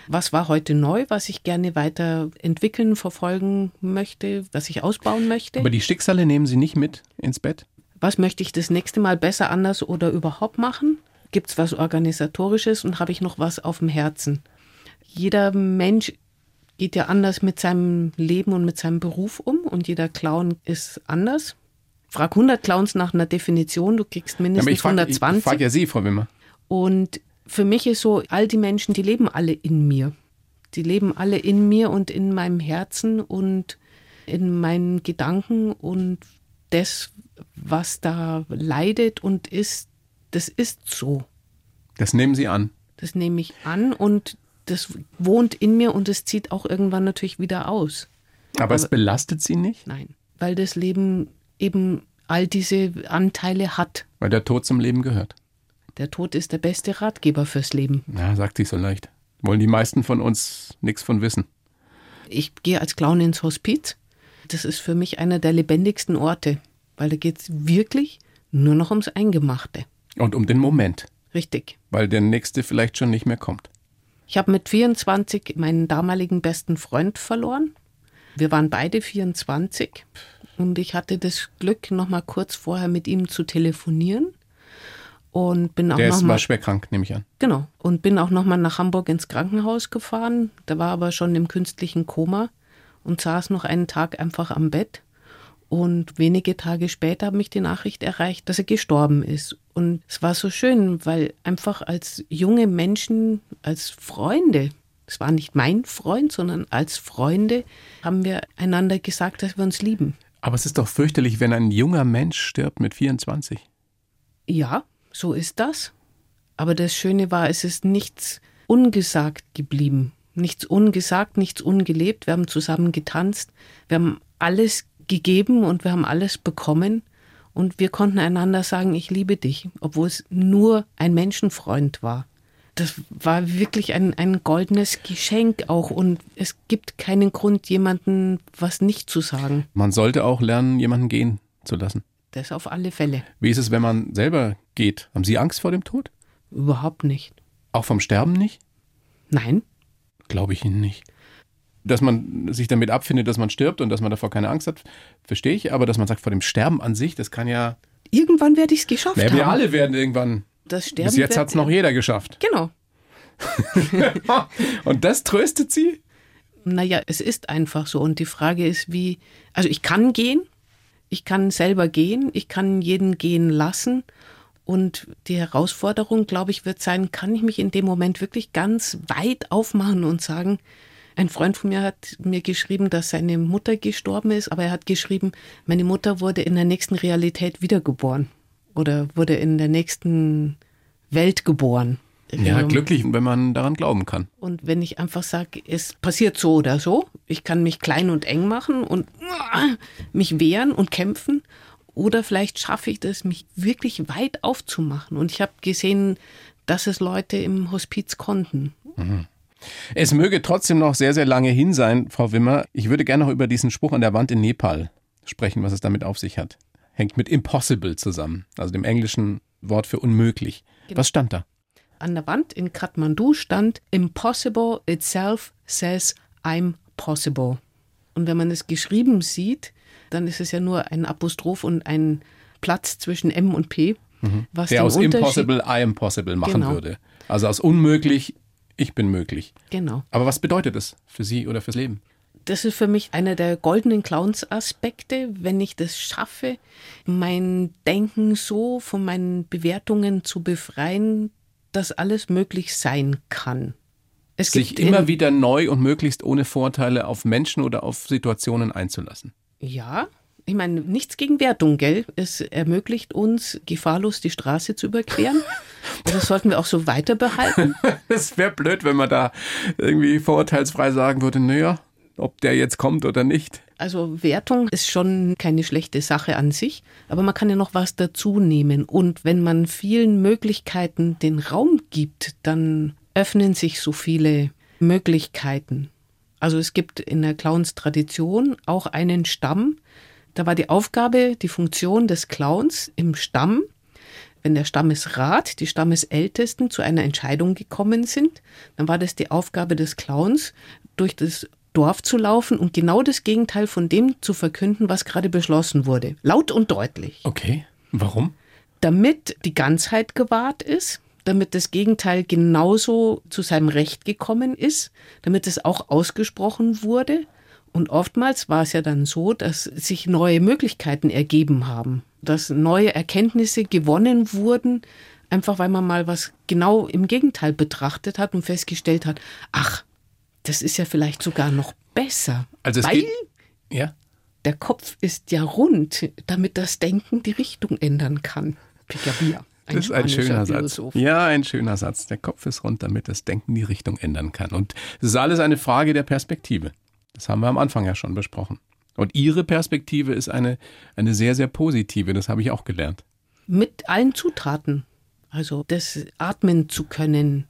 Was war heute neu, was ich gerne weiterentwickeln, verfolgen möchte, was ich ausbauen möchte? Aber die Schicksale nehmen Sie nicht mit ins Bett? Was möchte ich das nächste Mal besser, anders oder überhaupt machen? Gibt es was Organisatorisches und habe ich noch was auf dem Herzen? Jeder Mensch geht ja anders mit seinem Leben und mit seinem Beruf um und jeder Clown ist anders. Frag 100 Clowns nach einer Definition, du kriegst mindestens ja, ich frag, 120. Ich frage ja Sie, Frau Wimmer. Und für mich ist so, all die Menschen, die leben alle in mir. Die leben alle in mir und in meinem Herzen und in meinen Gedanken und das, was da leidet und ist, das ist so. Das nehmen Sie an. Das nehme ich an und das wohnt in mir und es zieht auch irgendwann natürlich wieder aus. Aber, Aber es belastet Sie nicht? Nein, weil das Leben eben all diese Anteile hat. Weil der Tod zum Leben gehört. Der Tod ist der beste Ratgeber fürs Leben. Ja, sagt sich so leicht. Wollen die meisten von uns nichts von wissen. Ich gehe als Clown ins Hospiz. Das ist für mich einer der lebendigsten Orte, weil da geht es wirklich nur noch ums Eingemachte. Und um den Moment. Richtig. Weil der nächste vielleicht schon nicht mehr kommt. Ich habe mit 24 meinen damaligen besten Freund verloren. Wir waren beide 24 und ich hatte das Glück, noch mal kurz vorher mit ihm zu telefonieren und bin auch Der noch ist, war schwer krank, nehme ich an. Genau. Und bin auch noch mal nach Hamburg ins Krankenhaus gefahren. Da war aber schon im künstlichen Koma und saß noch einen Tag einfach am Bett. Und wenige Tage später hat mich die Nachricht erreicht, dass er gestorben ist. Und es war so schön, weil einfach als junge Menschen, als Freunde, es war nicht mein Freund, sondern als Freunde, haben wir einander gesagt, dass wir uns lieben. Aber es ist doch fürchterlich, wenn ein junger Mensch stirbt mit 24. Ja, so ist das. Aber das Schöne war, es ist nichts ungesagt geblieben. Nichts ungesagt, nichts ungelebt. Wir haben zusammen getanzt. Wir haben alles gegeben und wir haben alles bekommen. Und wir konnten einander sagen, ich liebe dich, obwohl es nur ein Menschenfreund war. Das war wirklich ein, ein goldenes Geschenk auch. Und es gibt keinen Grund, jemandem was nicht zu sagen. Man sollte auch lernen, jemanden gehen zu lassen. Das auf alle Fälle. Wie ist es, wenn man selber geht? Haben Sie Angst vor dem Tod? Überhaupt nicht. Auch vom Sterben nicht? Nein. Glaube ich Ihnen nicht. Dass man sich damit abfindet, dass man stirbt und dass man davor keine Angst hat, verstehe ich. Aber dass man sagt, vor dem Sterben an sich, das kann ja. Irgendwann werde ich es geschafft naja, haben. Wir alle werden irgendwann. Das Sterben Bis jetzt hat es noch jeder geschafft. Genau. und das tröstet Sie? Naja, es ist einfach so. Und die Frage ist, wie. Also, ich kann gehen, ich kann selber gehen, ich kann jeden gehen lassen. Und die Herausforderung, glaube ich, wird sein, kann ich mich in dem Moment wirklich ganz weit aufmachen und sagen, ein Freund von mir hat mir geschrieben, dass seine Mutter gestorben ist, aber er hat geschrieben, meine Mutter wurde in der nächsten Realität wiedergeboren oder wurde in der nächsten Welt geboren. Ja, glücklich, wenn man daran glauben kann. Und wenn ich einfach sage, es passiert so oder so, ich kann mich klein und eng machen und mich wehren und kämpfen. Oder vielleicht schaffe ich das, mich wirklich weit aufzumachen. Und ich habe gesehen, dass es Leute im Hospiz konnten. Mhm. Es möge trotzdem noch sehr, sehr lange hin sein, Frau Wimmer. Ich würde gerne noch über diesen Spruch an der Wand in Nepal sprechen, was es damit auf sich hat. Hängt mit impossible zusammen, also dem englischen Wort für unmöglich. Genau. Was stand da? An der Wand in Kathmandu stand Impossible itself says I'm possible. Und wenn man es geschrieben sieht, dann ist es ja nur ein Apostroph und ein Platz zwischen M und P. Mhm. Was Der aus Impossible I am possible machen genau. würde. Also aus unmöglich ich bin möglich. Genau. Aber was bedeutet das für Sie oder fürs Leben? Das ist für mich einer der goldenen Clowns-Aspekte, wenn ich das schaffe, mein Denken so von meinen Bewertungen zu befreien, dass alles möglich sein kann. Es Sich immer wieder neu und möglichst ohne Vorteile auf Menschen oder auf Situationen einzulassen. Ja, ich meine, nichts gegen Wertung, gell? Es ermöglicht uns, gefahrlos die Straße zu überqueren. Das sollten wir auch so weiter behalten. Es wäre blöd, wenn man da irgendwie vorurteilsfrei sagen würde, naja, ob der jetzt kommt oder nicht. Also Wertung ist schon keine schlechte Sache an sich, aber man kann ja noch was dazu nehmen. Und wenn man vielen Möglichkeiten den Raum gibt, dann öffnen sich so viele Möglichkeiten. Also es gibt in der Clowns-Tradition auch einen Stamm. Da war die Aufgabe, die Funktion des Clowns im Stamm, wenn der Stammesrat, die Stammesältesten zu einer Entscheidung gekommen sind, dann war das die Aufgabe des Clowns, durch das Dorf zu laufen und genau das Gegenteil von dem zu verkünden, was gerade beschlossen wurde. Laut und deutlich. Okay. Warum? Damit die Ganzheit gewahrt ist, damit das Gegenteil genauso zu seinem Recht gekommen ist, damit es auch ausgesprochen wurde. Und oftmals war es ja dann so, dass sich neue Möglichkeiten ergeben haben, dass neue Erkenntnisse gewonnen wurden, einfach weil man mal was genau im Gegenteil betrachtet hat und festgestellt hat, ach, das ist ja vielleicht sogar noch besser. Also weil geht, ja? der Kopf ist ja rund, damit das Denken die Richtung ändern kann. Picabia. Das ist ein schöner Satz. Ja, ein schöner Satz. Der Kopf ist rund, damit das Denken die Richtung ändern kann. Und es ist alles eine Frage der Perspektive. Das haben wir am Anfang ja schon besprochen. Und Ihre Perspektive ist eine, eine sehr, sehr positive. Das habe ich auch gelernt. Mit allen Zutaten. Also das atmen zu können,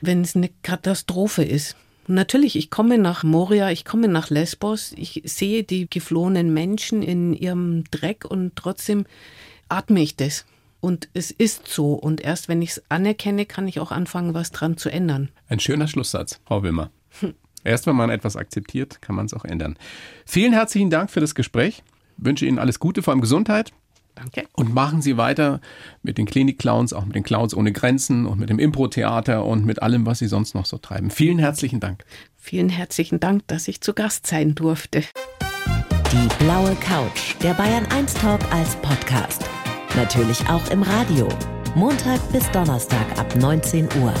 wenn es eine Katastrophe ist. Natürlich, ich komme nach Moria, ich komme nach Lesbos, ich sehe die geflohenen Menschen in ihrem Dreck und trotzdem atme ich das. Und es ist so. Und erst wenn ich es anerkenne, kann ich auch anfangen, was dran zu ändern. Ein schöner Schlusssatz, Frau Wilmer. Erst wenn man etwas akzeptiert, kann man es auch ändern. Vielen herzlichen Dank für das Gespräch. Wünsche Ihnen alles Gute, vor allem Gesundheit. Danke. Und machen Sie weiter mit den Klinik-Clowns, auch mit den Clowns ohne Grenzen und mit dem Impro-Theater und mit allem, was Sie sonst noch so treiben. Vielen herzlichen Dank. Vielen herzlichen Dank, dass ich zu Gast sein durfte. Die blaue Couch, der Bayern 1 Talk als Podcast. Natürlich auch im Radio. Montag bis Donnerstag ab 19 Uhr.